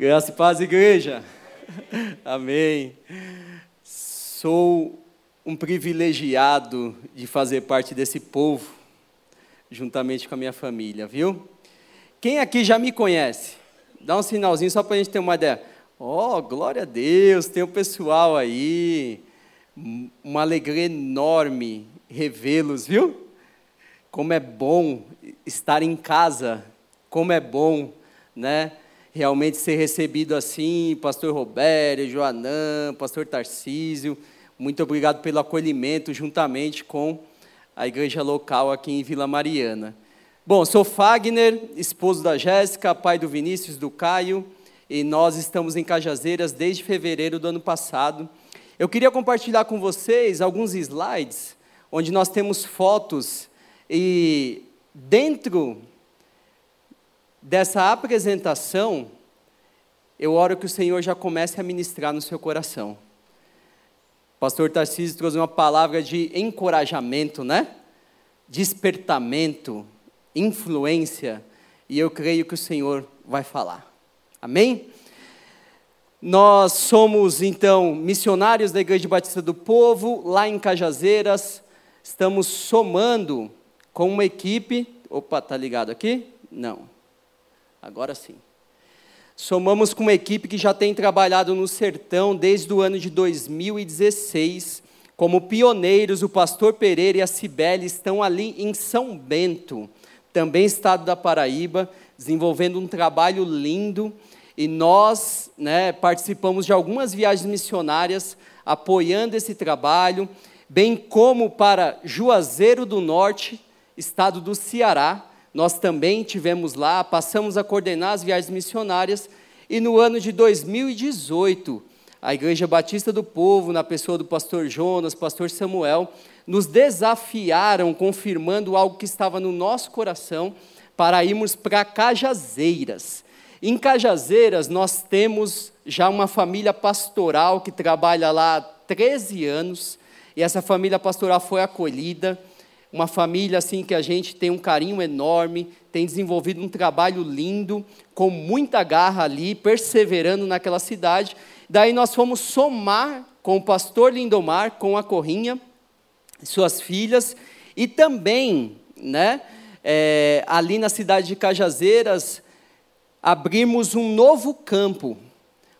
Graça e paz, igreja. Amém. Sou um privilegiado de fazer parte desse povo, juntamente com a minha família, viu? Quem aqui já me conhece? Dá um sinalzinho só para a gente ter uma ideia. Oh, glória a Deus, tem o um pessoal aí. Uma alegria enorme revê-los, viu? Como é bom estar em casa, como é bom, né? Realmente ser recebido assim, pastor Roberto, Joanã, pastor Tarcísio, muito obrigado pelo acolhimento juntamente com a igreja local aqui em Vila Mariana. Bom, sou Fagner, esposo da Jéssica, pai do Vinícius, do Caio, e nós estamos em Cajazeiras desde fevereiro do ano passado. Eu queria compartilhar com vocês alguns slides onde nós temos fotos e dentro dessa apresentação, eu oro que o Senhor já comece a ministrar no seu coração. O pastor Tarcísio trouxe uma palavra de encorajamento, né? Despertamento, influência, e eu creio que o Senhor vai falar. Amém? Nós somos, então, missionários da Igreja Batista do Povo, lá em Cajazeiras. Estamos somando com uma equipe. Opa, tá ligado aqui? Não. Agora sim. Somamos com uma equipe que já tem trabalhado no sertão desde o ano de 2016. Como pioneiros, o pastor Pereira e a Cibele estão ali em São Bento, também estado da Paraíba, desenvolvendo um trabalho lindo. E nós né, participamos de algumas viagens missionárias apoiando esse trabalho, bem como para Juazeiro do Norte, estado do Ceará, nós também tivemos lá, passamos a coordenar as viagens missionárias, e no ano de 2018, a Igreja Batista do Povo, na pessoa do pastor Jonas, pastor Samuel, nos desafiaram, confirmando algo que estava no nosso coração, para irmos para Cajazeiras. Em Cajazeiras, nós temos já uma família pastoral que trabalha lá há 13 anos, e essa família pastoral foi acolhida uma família assim que a gente tem um carinho enorme, tem desenvolvido um trabalho lindo, com muita garra ali, perseverando naquela cidade. Daí nós fomos somar com o pastor Lindomar, com a Corrinha, suas filhas, e também, né, é, ali na cidade de Cajazeiras, abrimos um novo campo,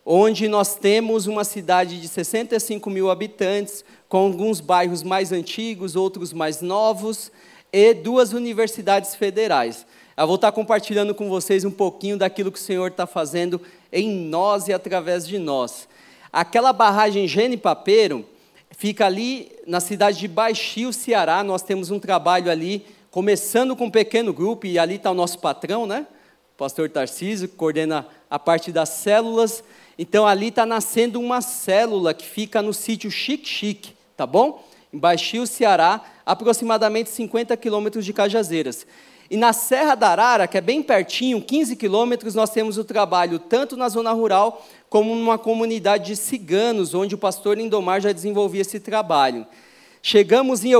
onde nós temos uma cidade de 65 mil habitantes, com alguns bairros mais antigos, outros mais novos, e duas universidades federais. Eu vou estar compartilhando com vocês um pouquinho daquilo que o Senhor está fazendo em nós e através de nós. Aquela barragem Gene Papeiro fica ali na cidade de Baixio, Ceará. Nós temos um trabalho ali, começando com um pequeno grupo, e ali está o nosso patrão, né? O pastor Tarcísio, que coordena a parte das células. Então ali está nascendo uma célula que fica no sítio Chique Chique tá bom? Em Baixio, Ceará, aproximadamente 50 quilômetros de Cajazeiras. E na Serra da Arara, que é bem pertinho, 15 quilômetros, nós temos o trabalho tanto na zona rural como numa comunidade de ciganos, onde o pastor Lindomar já desenvolvia esse trabalho. Chegamos em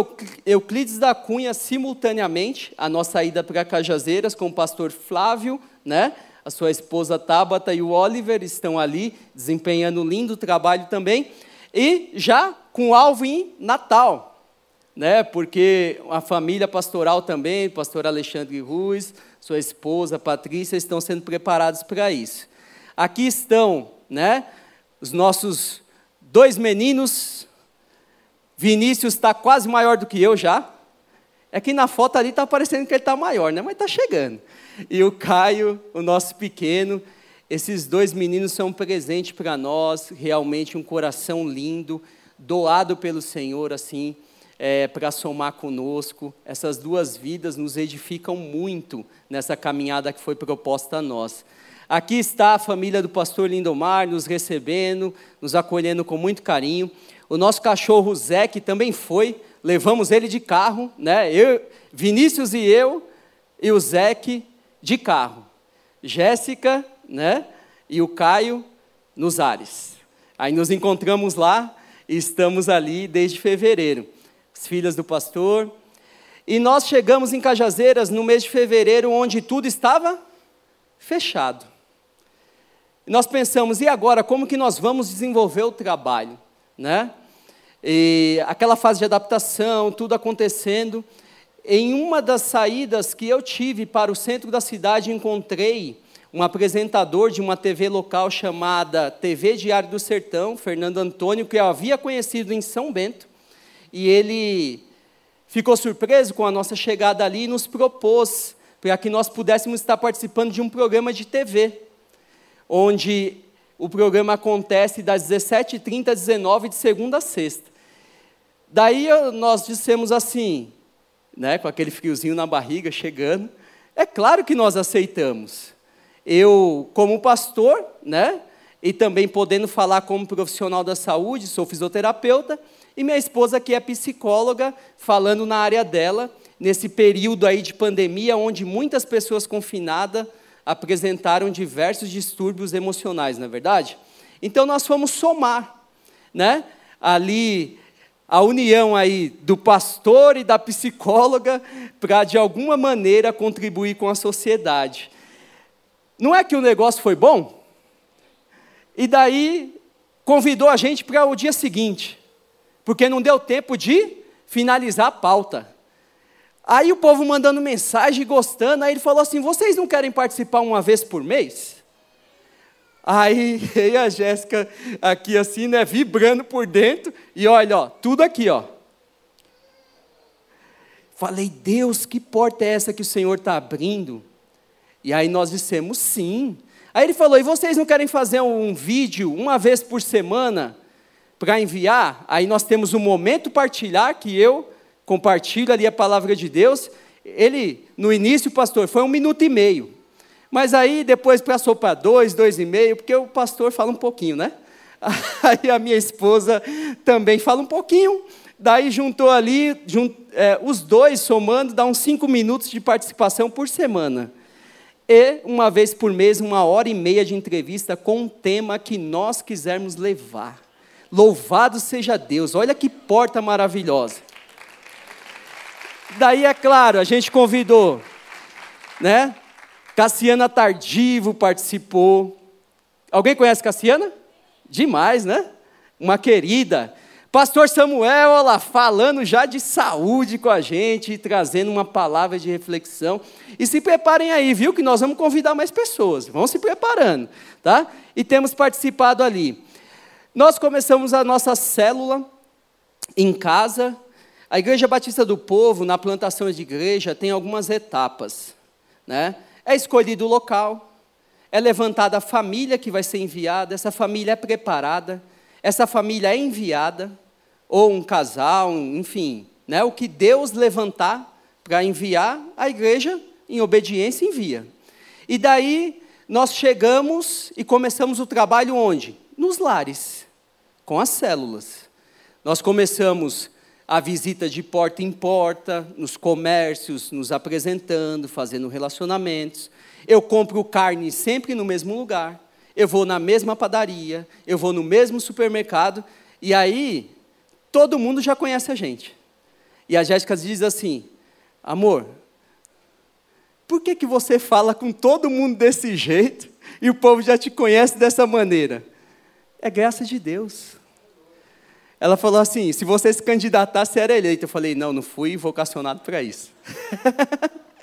Euclides da Cunha simultaneamente, a nossa ida para Cajazeiras com o pastor Flávio, né? a sua esposa Tabata e o Oliver estão ali desempenhando um lindo trabalho também. E já com alvo em Natal, né? porque a família pastoral também, pastor Alexandre Ruiz, sua esposa Patrícia, estão sendo preparados para isso. Aqui estão né, os nossos dois meninos. Vinícius está quase maior do que eu já. É que na foto ali está parecendo que ele está maior, né? mas está chegando. E o Caio, o nosso pequeno, esses dois meninos são um presente para nós, realmente um coração lindo, doado pelo Senhor, assim, é, para somar conosco. Essas duas vidas nos edificam muito nessa caminhada que foi proposta a nós. Aqui está a família do pastor Lindomar nos recebendo, nos acolhendo com muito carinho. O nosso cachorro Zé, que também foi, levamos ele de carro, né? Eu, Vinícius e eu, e o Zé de carro. Jéssica né? E o Caio nos ares. Aí nos encontramos lá e estamos ali desde fevereiro. As filhas do pastor. E nós chegamos em Cajazeiras no mês de fevereiro, onde tudo estava fechado. nós pensamos, e agora, como que nós vamos desenvolver o trabalho? Né? E aquela fase de adaptação, tudo acontecendo. Em uma das saídas que eu tive para o centro da cidade, encontrei um apresentador de uma TV local chamada TV Diário do Sertão, Fernando Antônio, que eu havia conhecido em São Bento, e ele ficou surpreso com a nossa chegada ali e nos propôs para que nós pudéssemos estar participando de um programa de TV, onde o programa acontece das 17h30 às 19 de segunda a sexta. Daí nós dissemos assim, né, com aquele friozinho na barriga chegando, é claro que nós aceitamos. Eu, como pastor, né, e também podendo falar como profissional da saúde, sou fisioterapeuta, e minha esposa que é psicóloga, falando na área dela, nesse período aí de pandemia, onde muitas pessoas confinadas apresentaram diversos distúrbios emocionais, não é verdade? Então nós fomos somar, né? Ali a união aí do pastor e da psicóloga para de alguma maneira contribuir com a sociedade. Não é que o negócio foi bom? E daí convidou a gente para o dia seguinte porque não deu tempo de finalizar a pauta. Aí o povo mandando mensagem, gostando, aí ele falou assim: vocês não querem participar uma vez por mês? Aí e a Jéssica aqui assim, né, vibrando por dentro, e olha, ó, tudo aqui, ó. Falei, Deus, que porta é essa que o Senhor está abrindo? E aí nós dissemos sim. Aí ele falou: e vocês não querem fazer um vídeo uma vez por semana? para enviar, aí nós temos um momento partilhar que eu compartilho ali a palavra de Deus. Ele, no início, pastor, foi um minuto e meio. Mas aí depois passou para dois, dois e meio, porque o pastor fala um pouquinho, né? Aí a minha esposa também fala um pouquinho. Daí juntou ali, é, os dois somando, dá uns cinco minutos de participação por semana. E uma vez por mês, uma hora e meia de entrevista com um tema que nós quisermos levar. Louvado seja Deus, olha que porta maravilhosa. Daí, é claro, a gente convidou, né? Cassiana Tardivo participou. Alguém conhece Cassiana? Demais, né? Uma querida. Pastor Samuel, olha lá, falando já de saúde com a gente, trazendo uma palavra de reflexão. E se preparem aí, viu? Que nós vamos convidar mais pessoas. Vão se preparando, tá? E temos participado ali. Nós começamos a nossa célula em casa. A Igreja Batista do Povo, na plantação de igreja, tem algumas etapas. Né? É escolhido o local, é levantada a família que vai ser enviada, essa família é preparada, essa família é enviada, ou um casal, enfim, né? o que Deus levantar para enviar, a igreja, em obediência, envia. E daí nós chegamos e começamos o trabalho onde? Nos lares com as células. Nós começamos a visita de porta em porta, nos comércios, nos apresentando, fazendo relacionamentos. Eu compro carne sempre no mesmo lugar. Eu vou na mesma padaria, eu vou no mesmo supermercado, e aí todo mundo já conhece a gente. E a Jéssica diz assim: Amor, por que, que você fala com todo mundo desse jeito e o povo já te conhece dessa maneira? É graça de Deus. Ela falou assim: se você se candidatar, você era eleito. Eu falei: não, não fui vocacionado para isso.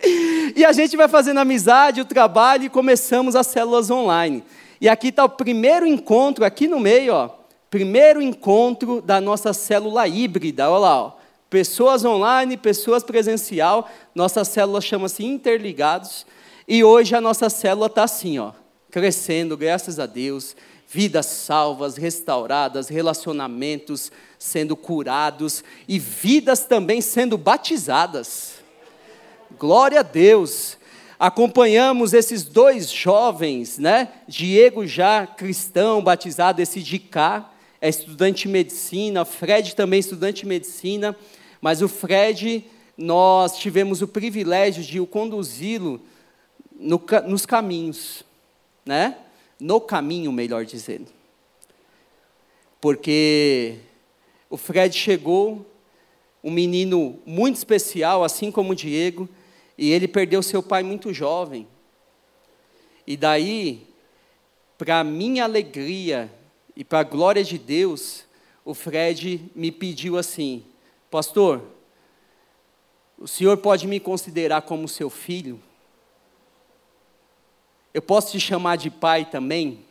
e a gente vai fazendo amizade, o trabalho e começamos as células online. E aqui está o primeiro encontro, aqui no meio, ó, primeiro encontro da nossa célula híbrida. Olha lá, ó, pessoas online, pessoas presencial. Nossa célula chama-se Interligados. E hoje a nossa célula está assim, ó, crescendo, graças a Deus vidas salvas, restauradas, relacionamentos sendo curados e vidas também sendo batizadas. Glória a Deus. Acompanhamos esses dois jovens, né? Diego já cristão, batizado, esse de cá, é estudante de medicina, Fred também estudante de medicina, mas o Fred, nós tivemos o privilégio de o conduzi-lo no, nos caminhos, né? no caminho, melhor dizendo. Porque o Fred chegou, um menino muito especial, assim como o Diego, e ele perdeu seu pai muito jovem. E daí, para minha alegria e para a glória de Deus, o Fred me pediu assim: Pastor, o senhor pode me considerar como seu filho? Eu posso te chamar de pai também?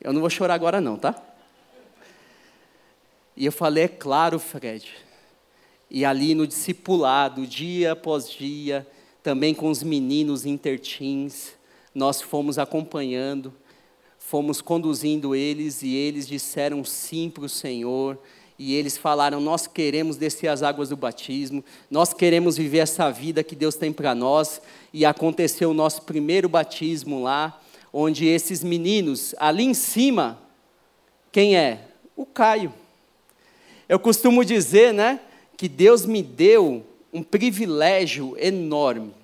Eu não vou chorar agora, não, tá? E eu falei, é claro, Fred. E ali no discipulado, dia após dia, também com os meninos intertins, nós fomos acompanhando, fomos conduzindo eles e eles disseram sim para o Senhor. E eles falaram: Nós queremos descer as águas do batismo, nós queremos viver essa vida que Deus tem para nós. E aconteceu o nosso primeiro batismo lá, onde esses meninos, ali em cima, quem é? O Caio. Eu costumo dizer, né, que Deus me deu um privilégio enorme.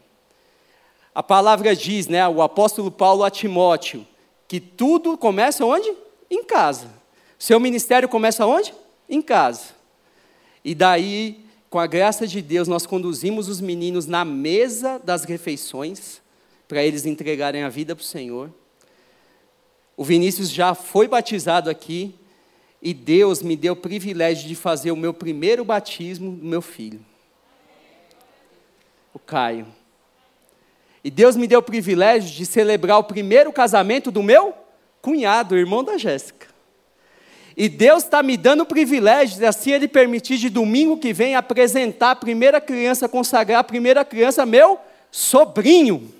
A palavra diz, né, o apóstolo Paulo a Timóteo, que tudo começa onde? Em casa. Seu ministério começa onde? Em casa. E daí, com a graça de Deus, nós conduzimos os meninos na mesa das refeições, para eles entregarem a vida para o Senhor. O Vinícius já foi batizado aqui, e Deus me deu o privilégio de fazer o meu primeiro batismo do meu filho, o Caio. E Deus me deu o privilégio de celebrar o primeiro casamento do meu cunhado, irmão da Jéssica. E Deus está me dando o privilégio, de assim Ele permitir, de domingo que vem, apresentar a primeira criança, consagrar a primeira criança, meu sobrinho,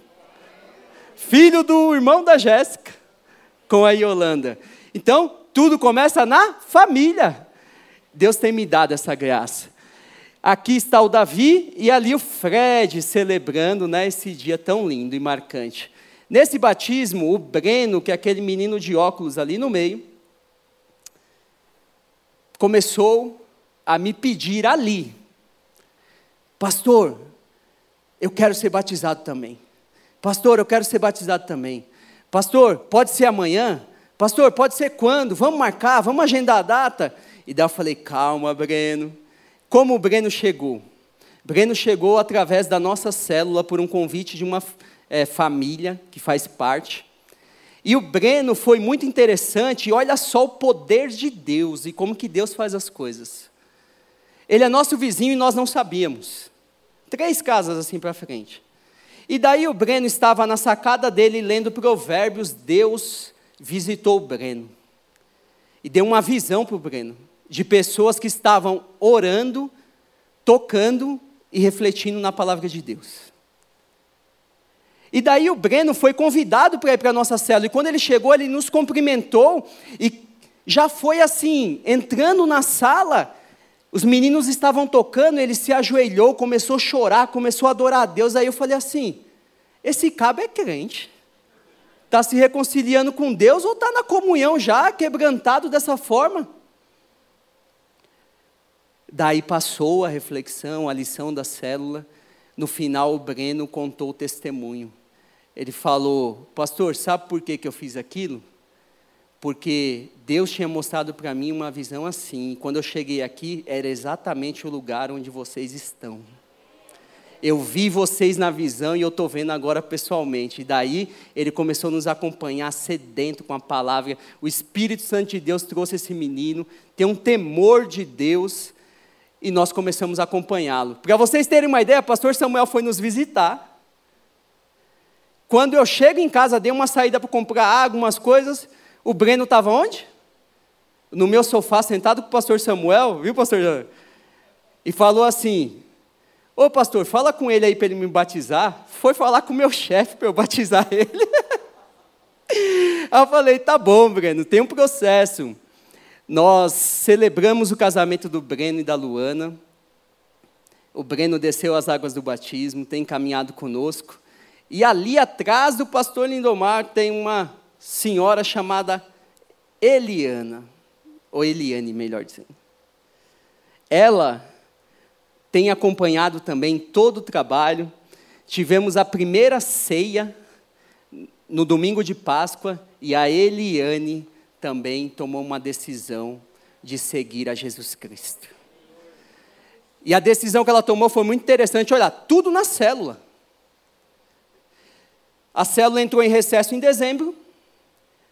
filho do irmão da Jéssica, com a Yolanda. Então, tudo começa na família. Deus tem me dado essa graça. Aqui está o Davi e ali o Fred celebrando né, esse dia tão lindo e marcante. Nesse batismo, o Breno, que é aquele menino de óculos ali no meio, começou a me pedir ali, pastor, eu quero ser batizado também. Pastor, eu quero ser batizado também. Pastor, pode ser amanhã? Pastor, pode ser quando? Vamos marcar, vamos agendar a data. E daí eu falei, calma, Breno. Como o Breno chegou? Breno chegou através da nossa célula por um convite de uma é, família que faz parte. E o Breno foi muito interessante, e olha só o poder de Deus e como que Deus faz as coisas. Ele é nosso vizinho e nós não sabíamos. Três casas assim para frente. E daí o Breno estava na sacada dele lendo Provérbios, Deus visitou o Breno e deu uma visão para o Breno de pessoas que estavam orando, tocando e refletindo na palavra de Deus. E daí o Breno foi convidado para ir para a nossa célula, e quando ele chegou, ele nos cumprimentou, e já foi assim, entrando na sala, os meninos estavam tocando, ele se ajoelhou, começou a chorar, começou a adorar a Deus, aí eu falei assim, esse cabo é crente está se reconciliando com Deus ou está na comunhão já, quebrantado dessa forma? Daí passou a reflexão, a lição da célula. No final, o Breno contou o testemunho. Ele falou: Pastor, sabe por que, que eu fiz aquilo? Porque Deus tinha mostrado para mim uma visão assim. Quando eu cheguei aqui, era exatamente o lugar onde vocês estão eu vi vocês na visão e eu estou vendo agora pessoalmente. E daí ele começou a nos acompanhar sedento com a palavra. O Espírito Santo de Deus trouxe esse menino, tem um temor de Deus e nós começamos a acompanhá-lo. Para vocês terem uma ideia, o pastor Samuel foi nos visitar. Quando eu chego em casa, dei uma saída para comprar água, umas coisas. O Breno estava onde? No meu sofá, sentado com o pastor Samuel, viu, pastor? E falou assim: Ô pastor, fala com ele aí para ele me batizar. Foi falar com o meu chefe para eu batizar ele. aí eu falei, tá bom, Breno, tem um processo. Nós celebramos o casamento do Breno e da Luana. O Breno desceu as águas do batismo, tem caminhado conosco. E ali atrás do pastor Lindomar tem uma senhora chamada Eliana, ou Eliane, melhor dizendo. Ela tem acompanhado também todo o trabalho. Tivemos a primeira ceia no domingo de Páscoa e a Eliane também tomou uma decisão de seguir a Jesus Cristo. E a decisão que ela tomou foi muito interessante. Olha, tudo na célula. A célula entrou em recesso em dezembro.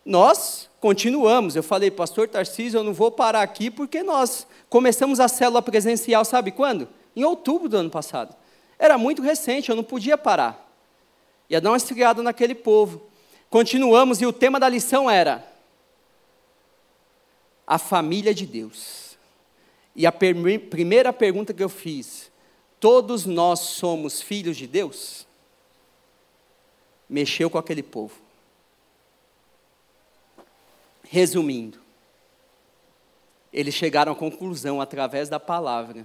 Nós continuamos. Eu falei, pastor Tarcísio, eu não vou parar aqui porque nós começamos a célula presencial, sabe quando? Em outubro do ano passado. Era muito recente, eu não podia parar. Ia dar uma esfriada naquele povo. Continuamos e o tema da lição era a família de Deus. E a primeira pergunta que eu fiz: todos nós somos filhos de Deus? Mexeu com aquele povo. Resumindo, eles chegaram à conclusão, através da palavra,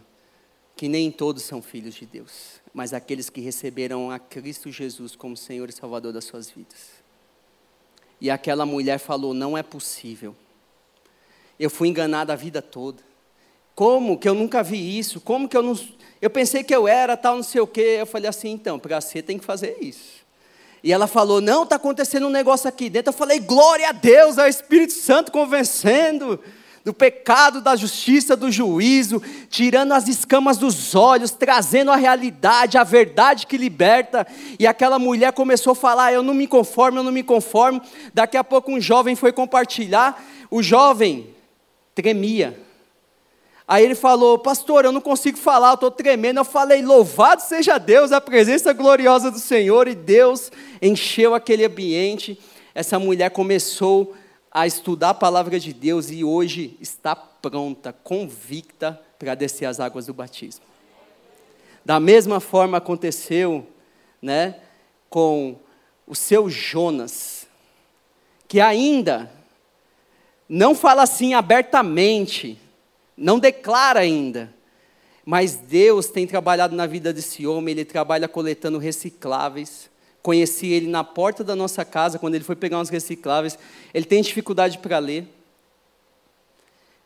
que nem todos são filhos de Deus, mas aqueles que receberam a Cristo Jesus como Senhor e Salvador das suas vidas. E aquela mulher falou: Não é possível. Eu fui enganada a vida toda. Como que eu nunca vi isso? Como que eu não. Eu pensei que eu era tal, não sei o quê. Eu falei assim: então, para você tem que fazer isso. E ela falou: Não, está acontecendo um negócio aqui dentro. Eu falei: Glória a Deus, é o Espírito Santo convencendo do pecado, da justiça, do juízo, tirando as escamas dos olhos, trazendo a realidade, a verdade que liberta. E aquela mulher começou a falar: Eu não me conformo, eu não me conformo. Daqui a pouco um jovem foi compartilhar. O jovem tremia. Aí ele falou, pastor, eu não consigo falar, eu estou tremendo. Eu falei, louvado seja Deus, a presença gloriosa do Senhor. E Deus encheu aquele ambiente. Essa mulher começou a estudar a palavra de Deus e hoje está pronta, convicta para descer as águas do batismo. Da mesma forma aconteceu, né, com o seu Jonas, que ainda não fala assim abertamente, não declara ainda. Mas Deus tem trabalhado na vida desse homem, ele trabalha coletando recicláveis. Conheci ele na porta da nossa casa, quando ele foi pegar uns recicláveis. Ele tem dificuldade para ler.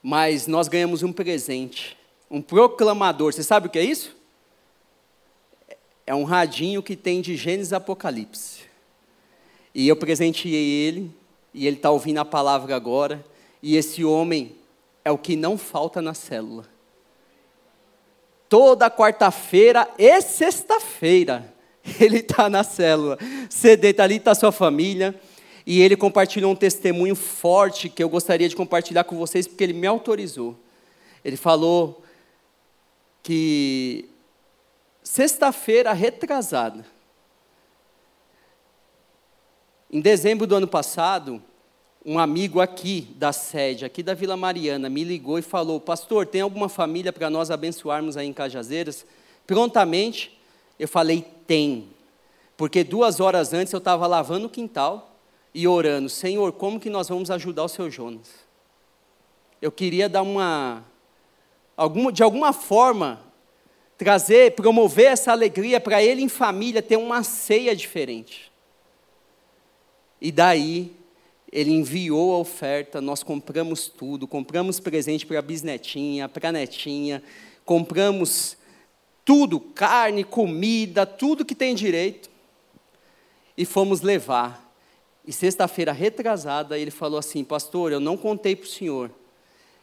Mas nós ganhamos um presente, um proclamador. Você sabe o que é isso? É um radinho que tem de Gênesis Apocalipse. E eu presenteei ele, e ele está ouvindo a palavra agora. E esse homem é o que não falta na célula. Toda quarta-feira e sexta-feira, ele está na célula. Sedenta, ali está sua família. E ele compartilhou um testemunho forte que eu gostaria de compartilhar com vocês, porque ele me autorizou. Ele falou que sexta-feira retrasada, em dezembro do ano passado, um amigo aqui da sede, aqui da Vila Mariana, me ligou e falou: Pastor, tem alguma família para nós abençoarmos aí em Cajazeiras? Prontamente, eu falei: Tem. Porque duas horas antes eu estava lavando o quintal e orando: Senhor, como que nós vamos ajudar o seu Jonas? Eu queria dar uma. De alguma forma, trazer, promover essa alegria para ele em família, ter uma ceia diferente. E daí ele enviou a oferta, nós compramos tudo, compramos presente para a bisnetinha, para a netinha, compramos tudo, carne, comida, tudo que tem direito, e fomos levar. E sexta-feira retrasada, ele falou assim: Pastor, eu não contei para o senhor,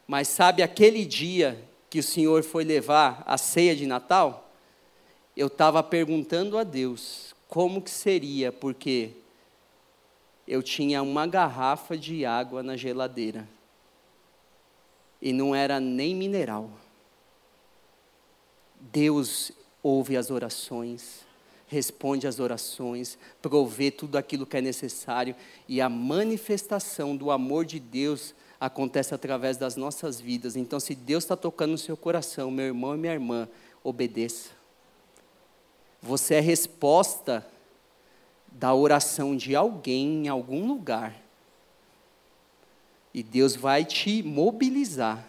mas sabe aquele dia que o senhor foi levar a ceia de Natal? Eu estava perguntando a Deus como que seria, porque eu tinha uma garrafa de água na geladeira. E não era nem mineral. Deus ouve as orações, responde às orações, provê tudo aquilo que é necessário e a manifestação do amor de Deus acontece através das nossas vidas. Então, se Deus está tocando no seu coração, meu irmão e minha irmã, obedeça. Você é resposta da oração de alguém em algum lugar. E Deus vai te mobilizar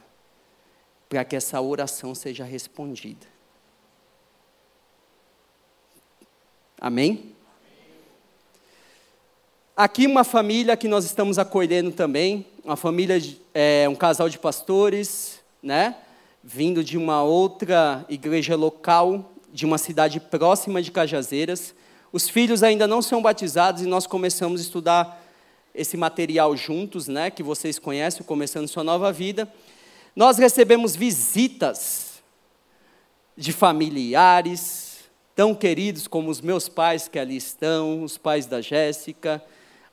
para que essa oração seja respondida. Amém? Aqui uma família que nós estamos acolhendo também, uma família, é, um casal de pastores, né? Vindo de uma outra igreja local, de uma cidade próxima de Cajazeiras. Os filhos ainda não são batizados e nós começamos a estudar esse material juntos, né, que vocês conhecem, começando sua nova vida. Nós recebemos visitas de familiares, tão queridos como os meus pais que ali estão, os pais da Jéssica.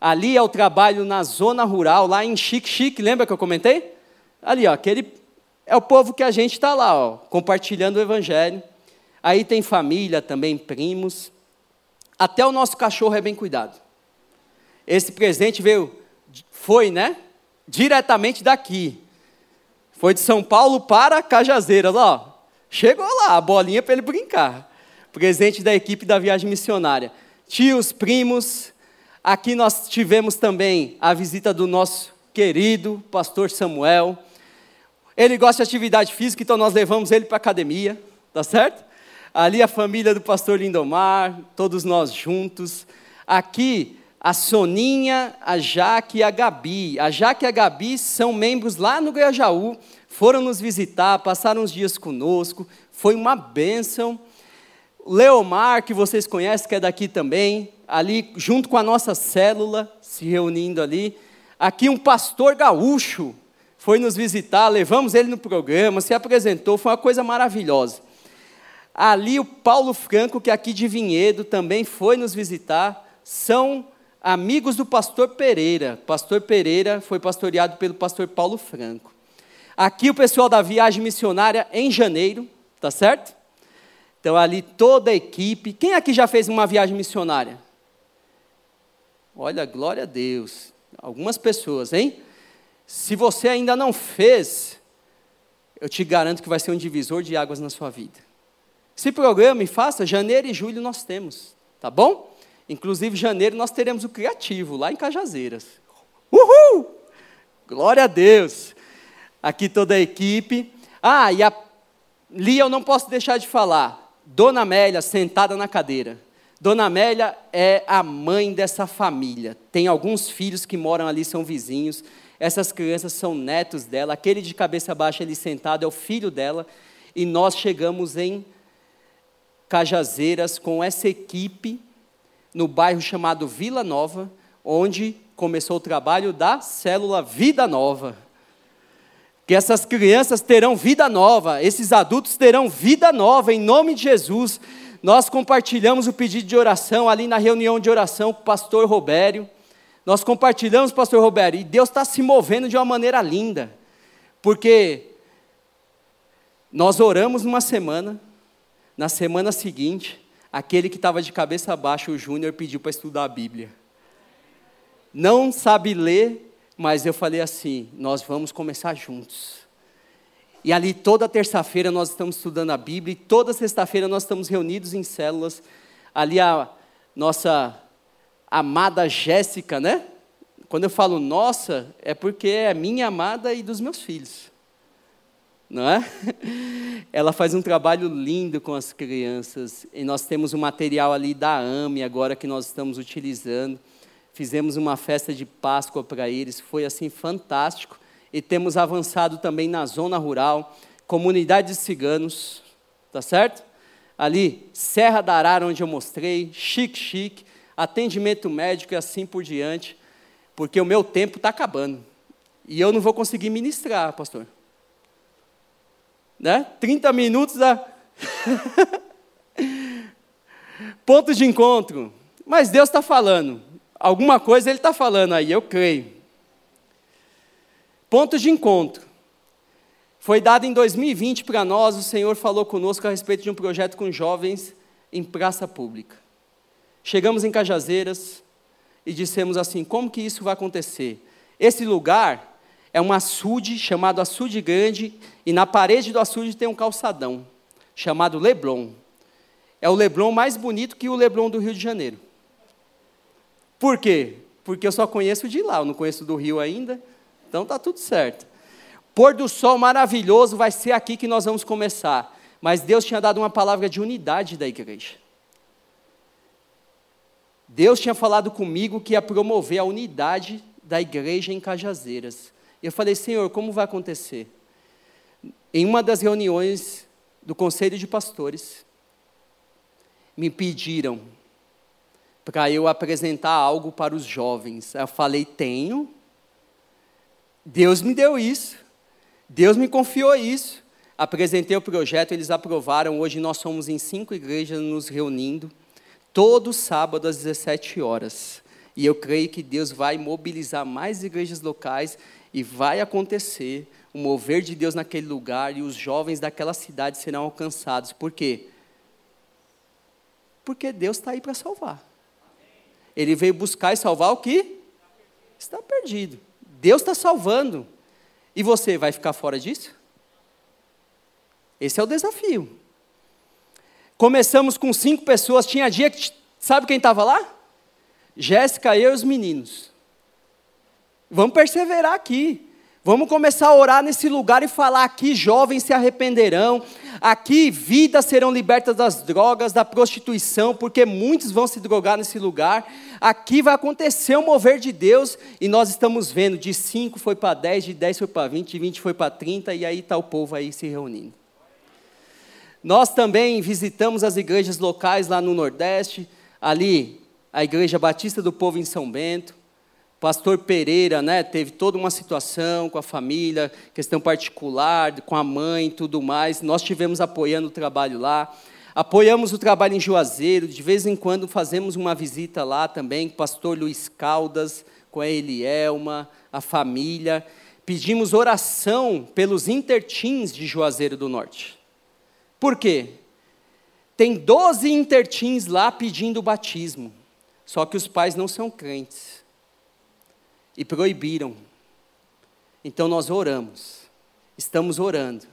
Ali é o trabalho na zona rural, lá em Chique Chique, lembra que eu comentei? Ali, ó, aquele é o povo que a gente está lá, ó, compartilhando o Evangelho. Aí tem família também, primos. Até o nosso cachorro é bem cuidado. Esse presente veio, foi, né? Diretamente daqui. Foi de São Paulo para Cajazeiras, ó. Chegou lá, a bolinha para ele brincar. Presente da equipe da viagem missionária. Tios, primos. Aqui nós tivemos também a visita do nosso querido pastor Samuel. Ele gosta de atividade física, então nós levamos ele para academia, tá certo? Ali a família do pastor Lindomar, todos nós juntos. Aqui a Soninha, a Jaque e a Gabi. A Jaque e a Gabi são membros lá no Grajaú, foram nos visitar, passaram uns dias conosco, foi uma bênção. Leomar, que vocês conhecem, que é daqui também, ali junto com a nossa célula, se reunindo ali. Aqui um pastor gaúcho foi nos visitar, levamos ele no programa, se apresentou, foi uma coisa maravilhosa. Ali o Paulo Franco, que aqui de Vinhedo, também foi nos visitar, são amigos do pastor Pereira. Pastor Pereira foi pastoreado pelo pastor Paulo Franco. Aqui o pessoal da viagem missionária em janeiro, tá certo? Então ali toda a equipe. Quem aqui já fez uma viagem missionária? Olha, glória a Deus. Algumas pessoas, hein? Se você ainda não fez, eu te garanto que vai ser um divisor de águas na sua vida. Se programe, faça, janeiro e julho nós temos, tá bom? Inclusive, janeiro nós teremos o Criativo, lá em Cajazeiras. Uhul! Glória a Deus! Aqui toda a equipe. Ah, e a Lia eu não posso deixar de falar. Dona Amélia sentada na cadeira. Dona Amélia é a mãe dessa família. Tem alguns filhos que moram ali, são vizinhos. Essas crianças são netos dela. Aquele de cabeça baixa ali sentado é o filho dela. E nós chegamos em Cajazeiras com essa equipe no bairro chamado Vila Nova, onde começou o trabalho da célula Vida Nova. Que essas crianças terão vida nova, esses adultos terão vida nova, em nome de Jesus. Nós compartilhamos o pedido de oração ali na reunião de oração com o pastor Robério. Nós compartilhamos, pastor Robério, e Deus está se movendo de uma maneira linda, porque nós oramos numa semana, na semana seguinte, aquele que estava de cabeça baixa, o Júnior, pediu para estudar a Bíblia. Não sabe ler, mas eu falei assim: nós vamos começar juntos. E ali toda terça-feira nós estamos estudando a Bíblia, e toda sexta-feira nós estamos reunidos em células. Ali a nossa amada Jéssica, né? Quando eu falo nossa, é porque é minha amada e dos meus filhos não é? Ela faz um trabalho lindo com as crianças e nós temos um material ali da AME agora que nós estamos utilizando. Fizemos uma festa de Páscoa para eles, foi assim fantástico. E temos avançado também na zona rural, comunidade de ciganos, tá certo? Ali, Serra da Arara, onde eu mostrei, chique, chique, atendimento médico e assim por diante, porque o meu tempo está acabando. E eu não vou conseguir ministrar, pastor né? 30 minutos a ponto de encontro. Mas Deus está falando. Alguma coisa Ele está falando aí, eu creio. Ponto de encontro. Foi dado em 2020 para nós, o Senhor falou conosco a respeito de um projeto com jovens em praça pública. Chegamos em Cajazeiras e dissemos assim: como que isso vai acontecer? Esse lugar é um açude chamado Açude Grande, e na parede do açude tem um calçadão, chamado Leblon. É o Leblon mais bonito que o Leblon do Rio de Janeiro. Por quê? Porque eu só conheço de lá, eu não conheço do Rio ainda, então está tudo certo. Pôr do sol maravilhoso vai ser aqui que nós vamos começar. Mas Deus tinha dado uma palavra de unidade da igreja. Deus tinha falado comigo que ia promover a unidade da igreja em Cajazeiras. Eu falei, Senhor, como vai acontecer? Em uma das reuniões do conselho de pastores, me pediram para eu apresentar algo para os jovens. Eu falei, tenho. Deus me deu isso. Deus me confiou isso. apresentei o projeto, eles aprovaram. Hoje nós somos em cinco igrejas nos reunindo, todo sábado às 17 horas. E eu creio que Deus vai mobilizar mais igrejas locais e vai acontecer o mover de Deus naquele lugar e os jovens daquela cidade serão alcançados. Por quê? Porque Deus está aí para salvar. Ele veio buscar e salvar o que está perdido. Deus está salvando. E você vai ficar fora disso? Esse é o desafio. Começamos com cinco pessoas. Tinha dia que. Sabe quem estava lá? Jéssica, eu e os meninos. Vamos perseverar aqui. Vamos começar a orar nesse lugar e falar: aqui jovens se arrependerão, aqui vidas serão libertas das drogas, da prostituição, porque muitos vão se drogar nesse lugar. Aqui vai acontecer o mover de Deus e nós estamos vendo: de 5 foi para 10, de 10 foi para 20, de 20 foi para 30, e aí está o povo aí se reunindo. Nós também visitamos as igrejas locais lá no Nordeste, ali a Igreja Batista do Povo em São Bento pastor Pereira, né, teve toda uma situação com a família, questão particular, com a mãe, tudo mais. Nós tivemos apoiando o trabalho lá. Apoiamos o trabalho em Juazeiro, de vez em quando fazemos uma visita lá também, com o pastor Luiz Caldas, com a Elielma, a família. Pedimos oração pelos intertins de Juazeiro do Norte. Por quê? Tem 12 intertins lá pedindo batismo, só que os pais não são crentes e proibiram. Então nós oramos, estamos orando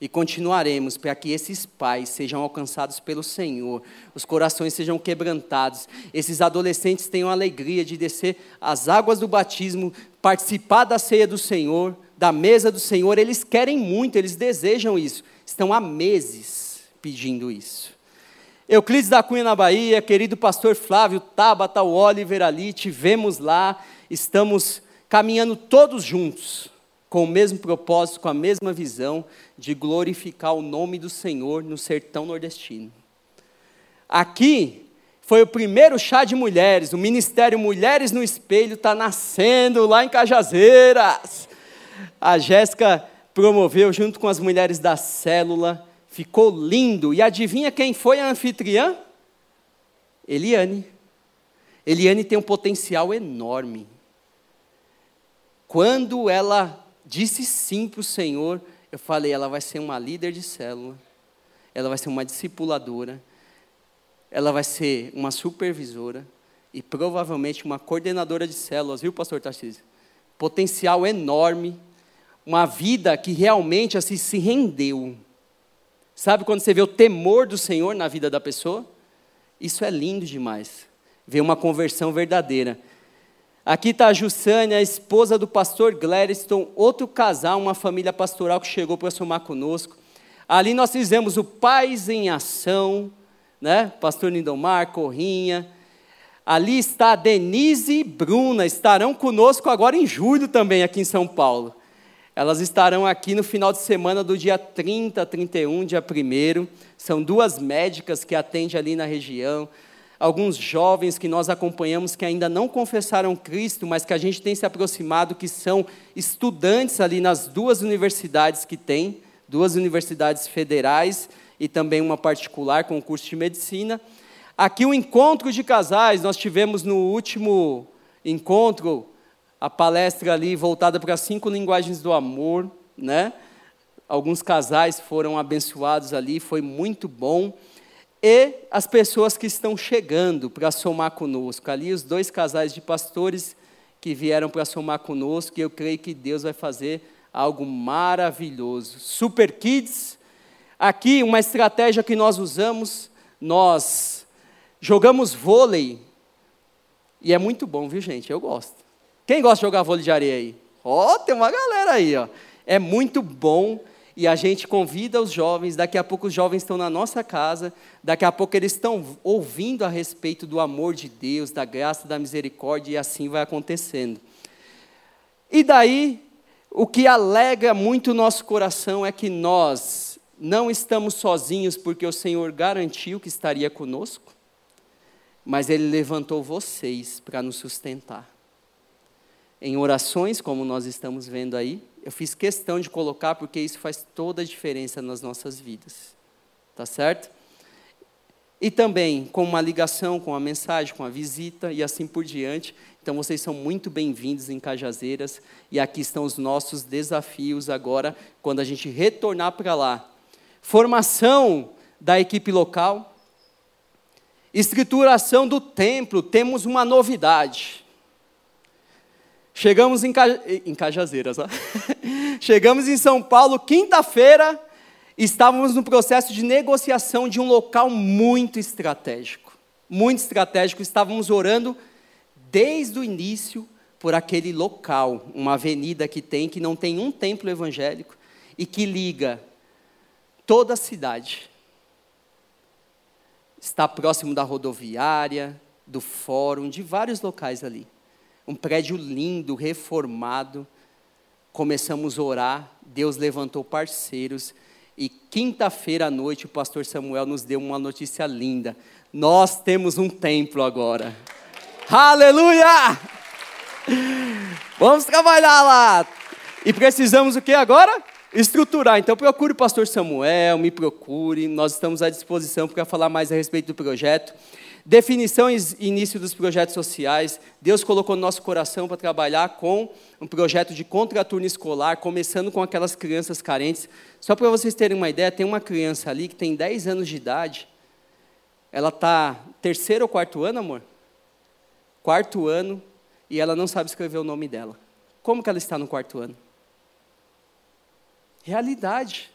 e continuaremos para que esses pais sejam alcançados pelo Senhor, os corações sejam quebrantados, esses adolescentes tenham a alegria de descer as águas do batismo, participar da ceia do Senhor, da mesa do Senhor. Eles querem muito, eles desejam isso, estão há meses pedindo isso. Euclides da Cunha na Bahia, querido pastor Flávio, Tabata, o Oliver ali, tivemos lá estamos caminhando todos juntos, com o mesmo propósito, com a mesma visão de glorificar o nome do Senhor no sertão nordestino. Aqui foi o primeiro chá de mulheres, o Ministério Mulheres no Espelho está nascendo lá em Cajazeiras. A Jéssica promoveu junto com as mulheres da célula, ficou lindo. E adivinha quem foi a anfitriã? Eliane. Eliane tem um potencial enorme. Quando ela disse sim para o Senhor, eu falei: ela vai ser uma líder de célula, ela vai ser uma discipuladora, ela vai ser uma supervisora e provavelmente uma coordenadora de células, viu, pastor Tarcísio? Potencial enorme, uma vida que realmente assim se rendeu. Sabe quando você vê o temor do Senhor na vida da pessoa? Isso é lindo demais. Ver uma conversão verdadeira. Aqui está a Jussânia, a esposa do pastor Gladstone, outro casal, uma família pastoral que chegou para somar conosco. Ali nós fizemos o Pais em Ação, né? pastor Lindomar, Corrinha. Ali está a Denise e Bruna, estarão conosco agora em julho também, aqui em São Paulo. Elas estarão aqui no final de semana do dia 30, 31, dia 1. São duas médicas que atendem ali na região alguns jovens que nós acompanhamos que ainda não confessaram Cristo, mas que a gente tem se aproximado, que são estudantes ali nas duas universidades que tem, duas universidades federais e também uma particular com curso de medicina. Aqui o um encontro de casais, nós tivemos no último encontro a palestra ali voltada para cinco linguagens do amor, né? Alguns casais foram abençoados ali, foi muito bom e as pessoas que estão chegando para somar conosco. Ali, os dois casais de pastores que vieram para somar conosco, e eu creio que Deus vai fazer algo maravilhoso. Super Kids, aqui uma estratégia que nós usamos, nós jogamos vôlei, e é muito bom, viu gente? Eu gosto. Quem gosta de jogar vôlei de areia aí? Ó, oh, tem uma galera aí, ó. É muito bom e a gente convida os jovens, daqui a pouco os jovens estão na nossa casa, daqui a pouco eles estão ouvindo a respeito do amor de Deus, da graça, da misericórdia, e assim vai acontecendo. E daí, o que alegra muito o nosso coração é que nós não estamos sozinhos porque o Senhor garantiu que estaria conosco, mas Ele levantou vocês para nos sustentar. em orações, como nós estamos vendo aí. Eu fiz questão de colocar porque isso faz toda a diferença nas nossas vidas. Tá certo? E também com uma ligação, com a mensagem, com a visita e assim por diante. Então vocês são muito bem-vindos em Cajazeiras e aqui estão os nossos desafios agora quando a gente retornar para lá. Formação da equipe local, escrituração do templo, temos uma novidade. Chegamos em, em Cajazeiras. chegamos em São Paulo quinta-feira, estávamos no processo de negociação de um local muito estratégico. Muito estratégico, estávamos orando desde o início por aquele local, uma avenida que tem, que não tem um templo evangélico e que liga toda a cidade. Está próximo da rodoviária, do fórum, de vários locais ali. Um prédio lindo, reformado. Começamos a orar, Deus levantou parceiros. E quinta-feira à noite o pastor Samuel nos deu uma notícia linda. Nós temos um templo agora. Aleluia! Vamos trabalhar lá. E precisamos o que agora? Estruturar. Então procure o pastor Samuel, me procure. Nós estamos à disposição para falar mais a respeito do projeto. Definição e início dos projetos sociais. Deus colocou no nosso coração para trabalhar com um projeto de contraturno escolar, começando com aquelas crianças carentes. Só para vocês terem uma ideia, tem uma criança ali que tem 10 anos de idade. Ela está terceiro ou quarto ano, amor? quarto ano, e ela não sabe escrever o nome dela. Como que ela está no quarto ano? Realidade.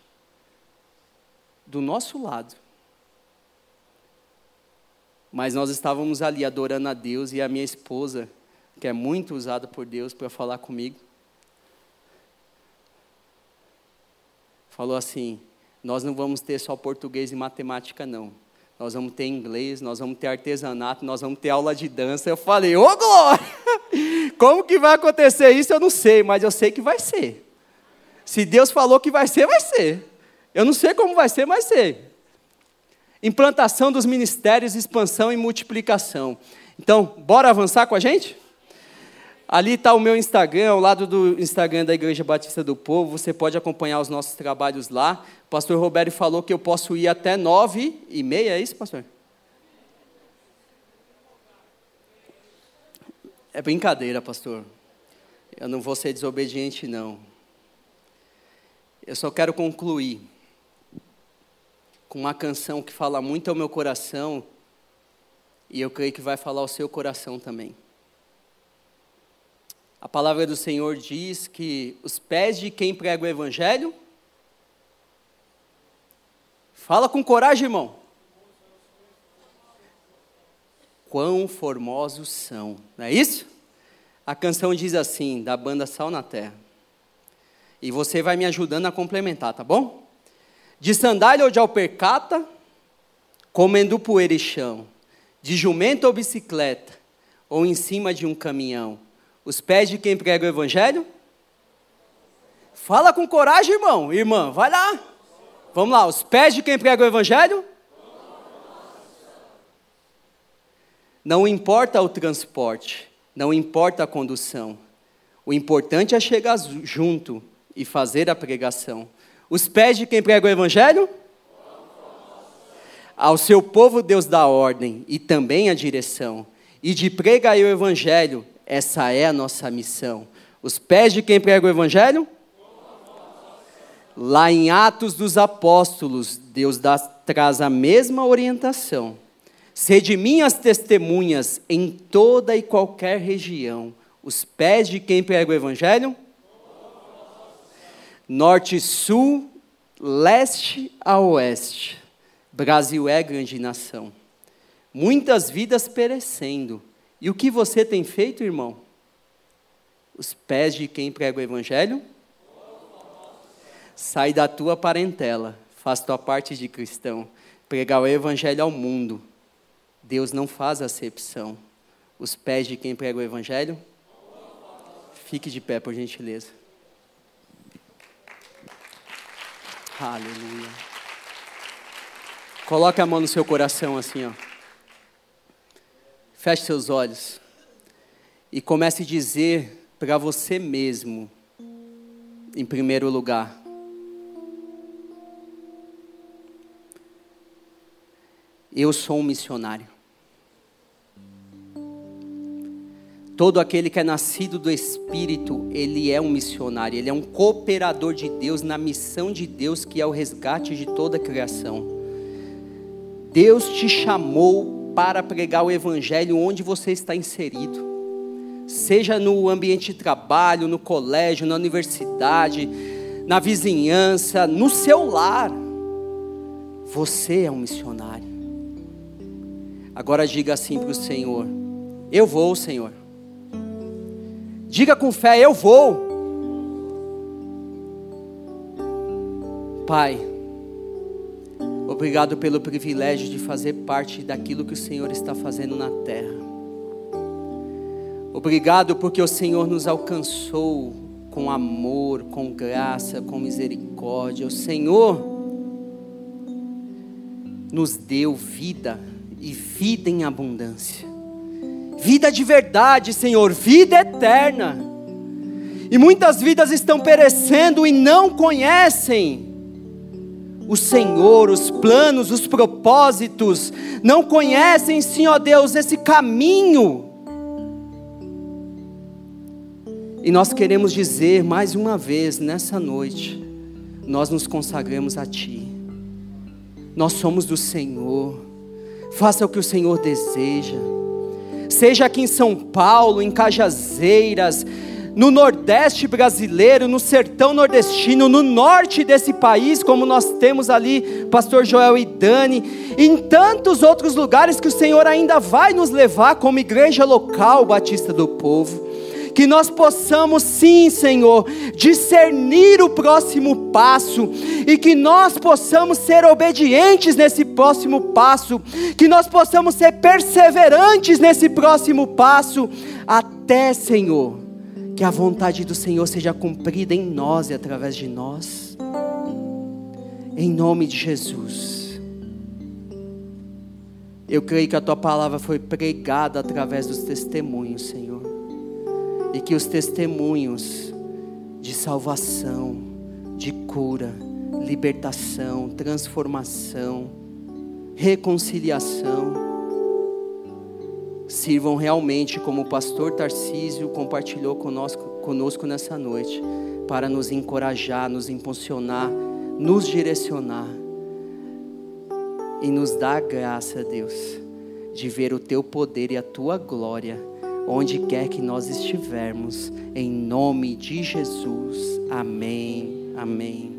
Do nosso lado. Mas nós estávamos ali adorando a Deus e a minha esposa, que é muito usada por Deus para falar comigo, falou assim: Nós não vamos ter só português e matemática, não nós vamos ter inglês, nós vamos ter artesanato, nós vamos ter aula de dança. Eu falei, ô glória! Como que vai acontecer isso? Eu não sei, mas eu sei que vai ser. Se Deus falou que vai ser, vai ser. Eu não sei como vai ser, mas ser. Implantação dos ministérios, expansão e multiplicação. Então, bora avançar com a gente? Ali está o meu Instagram, ao lado do Instagram da Igreja Batista do Povo. Você pode acompanhar os nossos trabalhos lá. O pastor Roberto falou que eu posso ir até nove e meia, é isso, pastor? É brincadeira, pastor. Eu não vou ser desobediente, não. Eu só quero concluir com uma canção que fala muito ao meu coração e eu creio que vai falar ao seu coração também. A palavra do Senhor diz que os pés de quem prega o Evangelho. Fala com coragem, irmão. Quão formosos são, não é isso? A canção diz assim, da banda Sal na Terra. E você vai me ajudando a complementar, tá bom? De sandália ou de alpercata, comendo poeira e chão, de jumento ou bicicleta, ou em cima de um caminhão os pés de quem prega o evangelho? Fala com coragem, irmão. Irmã, vai lá. Vamos lá, os pés de quem prega o evangelho? Não importa o transporte, não importa a condução. O importante é chegar junto e fazer a pregação. Os pés de quem prega o evangelho? Ao seu povo Deus dá ordem e também a direção. E de pregar o evangelho essa é a nossa missão. Os pés de quem prega o Evangelho? Lá em Atos dos Apóstolos, Deus dá, traz a mesma orientação. Sede minhas testemunhas em toda e qualquer região. Os pés de quem prega o Evangelho? Norte, sul, leste a oeste. Brasil é grande nação. Muitas vidas perecendo e o que você tem feito, irmão? Os pés de quem prega o Evangelho? Sai da tua parentela, faz tua parte de cristão. Pregar o Evangelho ao mundo. Deus não faz acepção. Os pés de quem prega o Evangelho? Fique de pé, por gentileza. Aleluia. Coloque a mão no seu coração assim, ó. Feche seus olhos e comece a dizer para você mesmo, em primeiro lugar. Eu sou um missionário. Todo aquele que é nascido do Espírito, ele é um missionário, ele é um cooperador de Deus na missão de Deus, que é o resgate de toda a criação. Deus te chamou para pregar o Evangelho onde você está inserido, seja no ambiente de trabalho, no colégio, na universidade, na vizinhança, no seu lar. Você é um missionário. Agora diga assim para o Senhor: Eu vou, Senhor. Diga com fé: Eu vou. Pai, obrigado pelo privilégio de fazer parte daquilo que o Senhor está fazendo na terra. Obrigado porque o Senhor nos alcançou com amor, com graça, com misericórdia. O Senhor nos deu vida e vida em abundância vida de verdade, Senhor, vida eterna. E muitas vidas estão perecendo e não conhecem o Senhor, os planos, os propósitos, não conhecem, Senhor Deus, esse caminho. E nós queremos dizer mais uma vez nessa noite, nós nos consagramos a Ti, nós somos do Senhor, faça o que o Senhor deseja seja aqui em São Paulo, em Cajazeiras, no Nordeste brasileiro, no sertão nordestino, no norte desse país, como nós temos ali, Pastor Joel e Dani, em tantos outros lugares que o Senhor ainda vai nos levar como igreja local batista do povo. Que nós possamos sim, Senhor, discernir o próximo passo e que nós possamos ser obedientes nesse próximo passo, que nós possamos ser perseverantes nesse próximo passo, até, Senhor, que a vontade do Senhor seja cumprida em nós e através de nós. Em nome de Jesus. Eu creio que a tua palavra foi pregada através dos testemunhos, Senhor e que os testemunhos de salvação, de cura, libertação, transformação, reconciliação, sirvam realmente como o pastor Tarcísio compartilhou conosco, conosco nessa noite, para nos encorajar, nos impulsionar, nos direcionar e nos dar graça, Deus, de ver o teu poder e a tua glória onde quer que nós estivermos, em nome de Jesus. Amém. Amém.